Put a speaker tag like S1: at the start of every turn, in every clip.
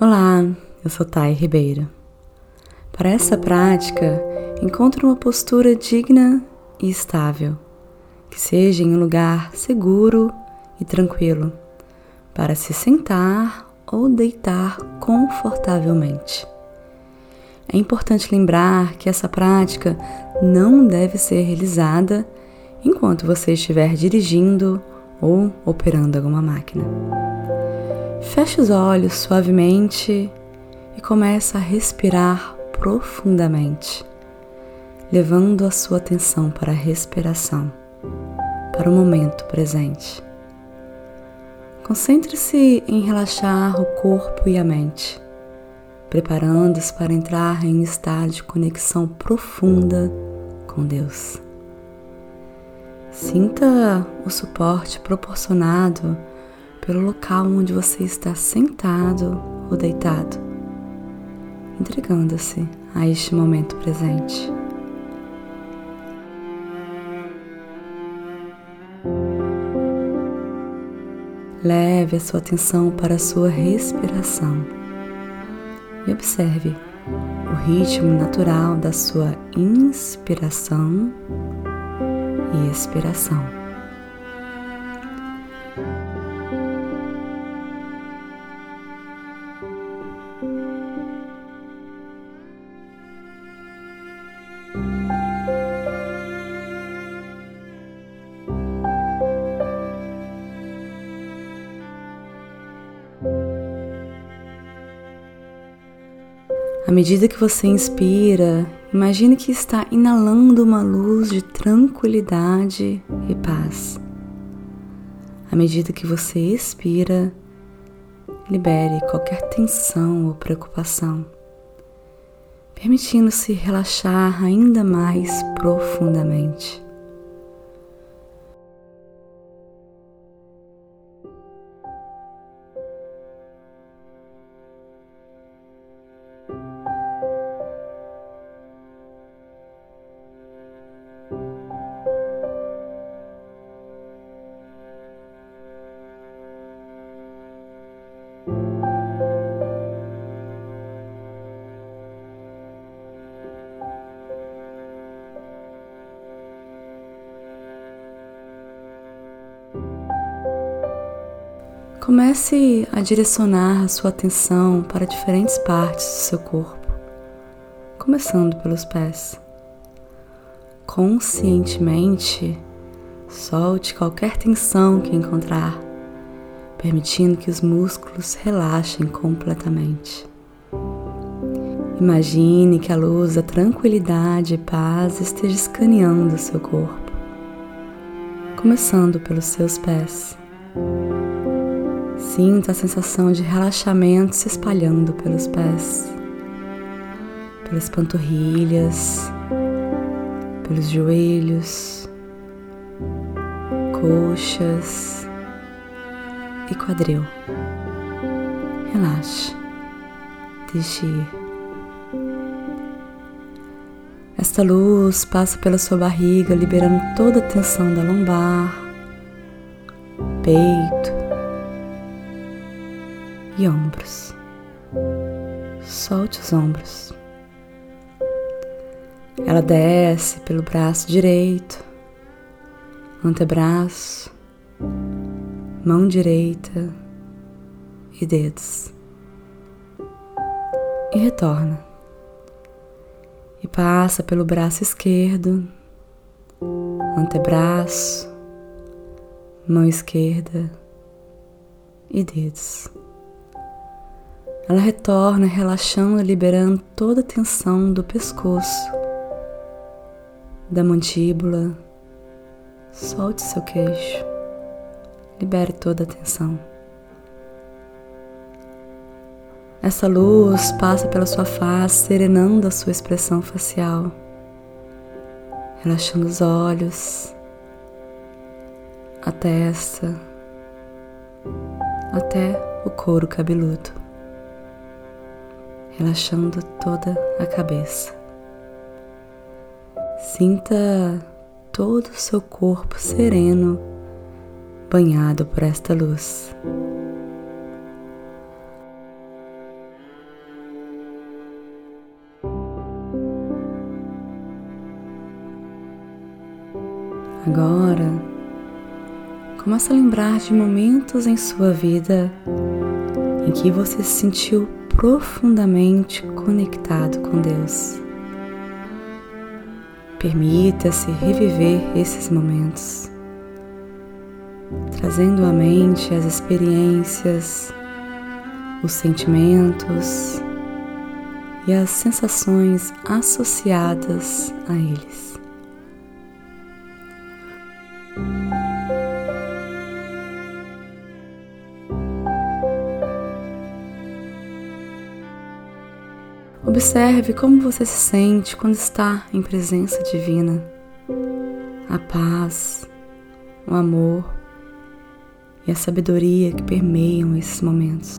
S1: Olá, eu sou Thay Ribeiro. Para essa prática, encontre uma postura digna e estável, que seja em um lugar seguro e tranquilo, para se sentar ou deitar confortavelmente. É importante lembrar que essa prática não deve ser realizada enquanto você estiver dirigindo ou operando alguma máquina. Feche os olhos suavemente e comece a respirar profundamente, levando a sua atenção para a respiração, para o momento presente. Concentre-se em relaxar o corpo e a mente, preparando-se para entrar em um estado de conexão profunda com Deus. Sinta o suporte proporcionado pelo local onde você está sentado ou deitado, entregando-se a este momento presente. Leve a sua atenção para a sua respiração e observe o ritmo natural da sua inspiração e expiração. Medida que você inspira, imagine que está inalando uma luz de tranquilidade e paz. À medida que você expira, libere qualquer tensão ou preocupação, permitindo-se relaxar ainda mais profundamente. Comece a direcionar a sua atenção para diferentes partes do seu corpo, começando pelos pés. Conscientemente, solte qualquer tensão que encontrar, permitindo que os músculos relaxem completamente. Imagine que a luz da tranquilidade e paz esteja escaneando o seu corpo, começando pelos seus pés. Sinta a sensação de relaxamento se espalhando pelos pés, pelas panturrilhas, pelos joelhos, coxas e quadril. Relaxe, deixe ir. Esta luz passa pela sua barriga, liberando toda a tensão da lombar, peito, e ombros. Solte os ombros. Ela desce pelo braço direito, antebraço, mão direita e dedos. E retorna. E passa pelo braço esquerdo, antebraço, mão esquerda e dedos. Ela retorna relaxando, liberando toda a tensão do pescoço, da mandíbula. Solte seu queixo. Libere toda a tensão. Essa luz passa pela sua face, serenando a sua expressão facial, relaxando os olhos, a testa, até o couro cabeludo relaxando toda a cabeça. Sinta todo o seu corpo sereno, banhado por esta luz. Agora, comece a lembrar de momentos em sua vida em que você se sentiu profundamente conectado com Deus. Permita-se reviver esses momentos, trazendo à mente as experiências, os sentimentos e as sensações associadas a eles. Observe como você se sente quando está em presença divina. A paz, o amor e a sabedoria que permeiam esses momentos.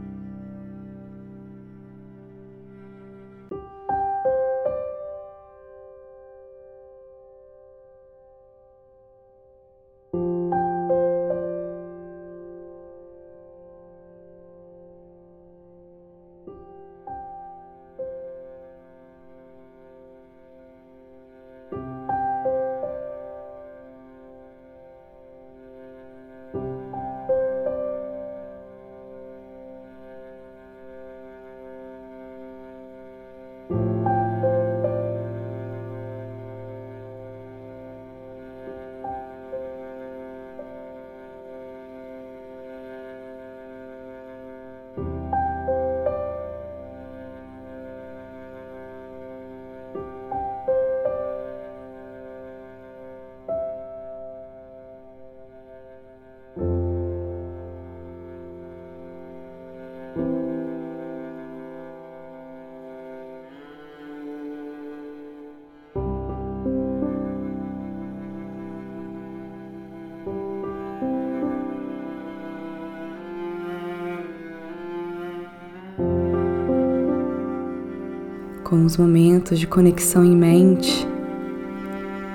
S1: Com os momentos de conexão em mente,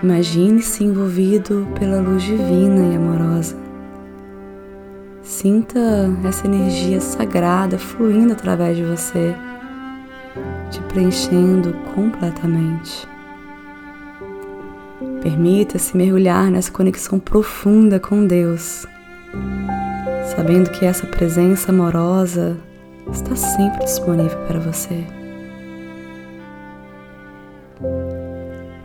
S1: imagine-se envolvido pela luz divina e amorosa. Sinta essa energia sagrada fluindo através de você, te preenchendo completamente. Permita-se mergulhar nessa conexão profunda com Deus, sabendo que essa presença amorosa está sempre disponível para você.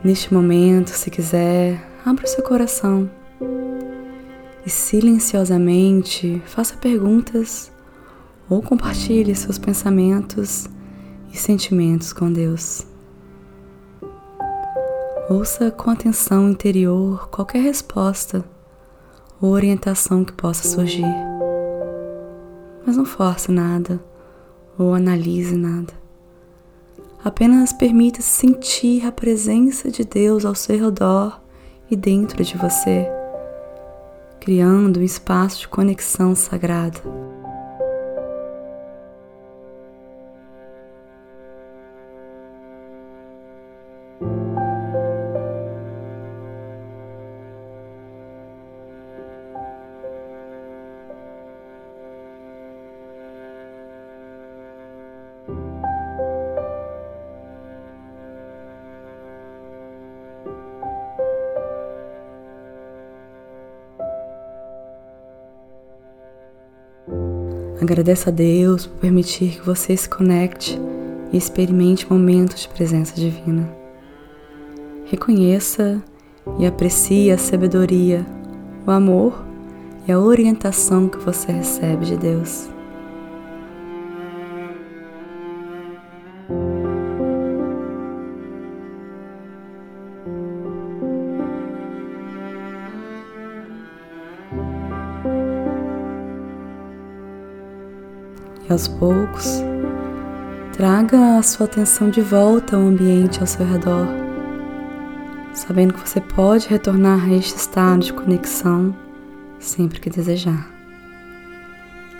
S1: Neste momento, se quiser, abra o seu coração e silenciosamente faça perguntas ou compartilhe seus pensamentos e sentimentos com Deus. Ouça com atenção interior qualquer resposta ou orientação que possa surgir. Mas não force nada ou analise nada. Apenas permita sentir a presença de Deus ao seu redor e dentro de você, criando um espaço de conexão sagrada. Agradeça a Deus por permitir que você se conecte e experimente momentos de presença divina. Reconheça e aprecie a sabedoria, o amor e a orientação que você recebe de Deus. Aos poucos traga a sua atenção de volta ao ambiente ao seu redor, sabendo que você pode retornar a este estado de conexão sempre que desejar.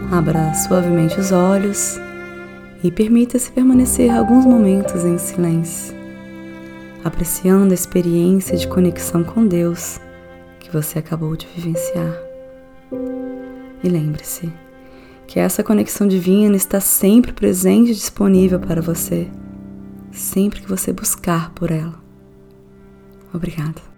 S1: Abra suavemente os olhos e permita-se permanecer alguns momentos em silêncio, apreciando a experiência de conexão com Deus que você acabou de vivenciar. E lembre-se, que essa conexão divina está sempre presente e disponível para você, sempre que você buscar por ela. Obrigada.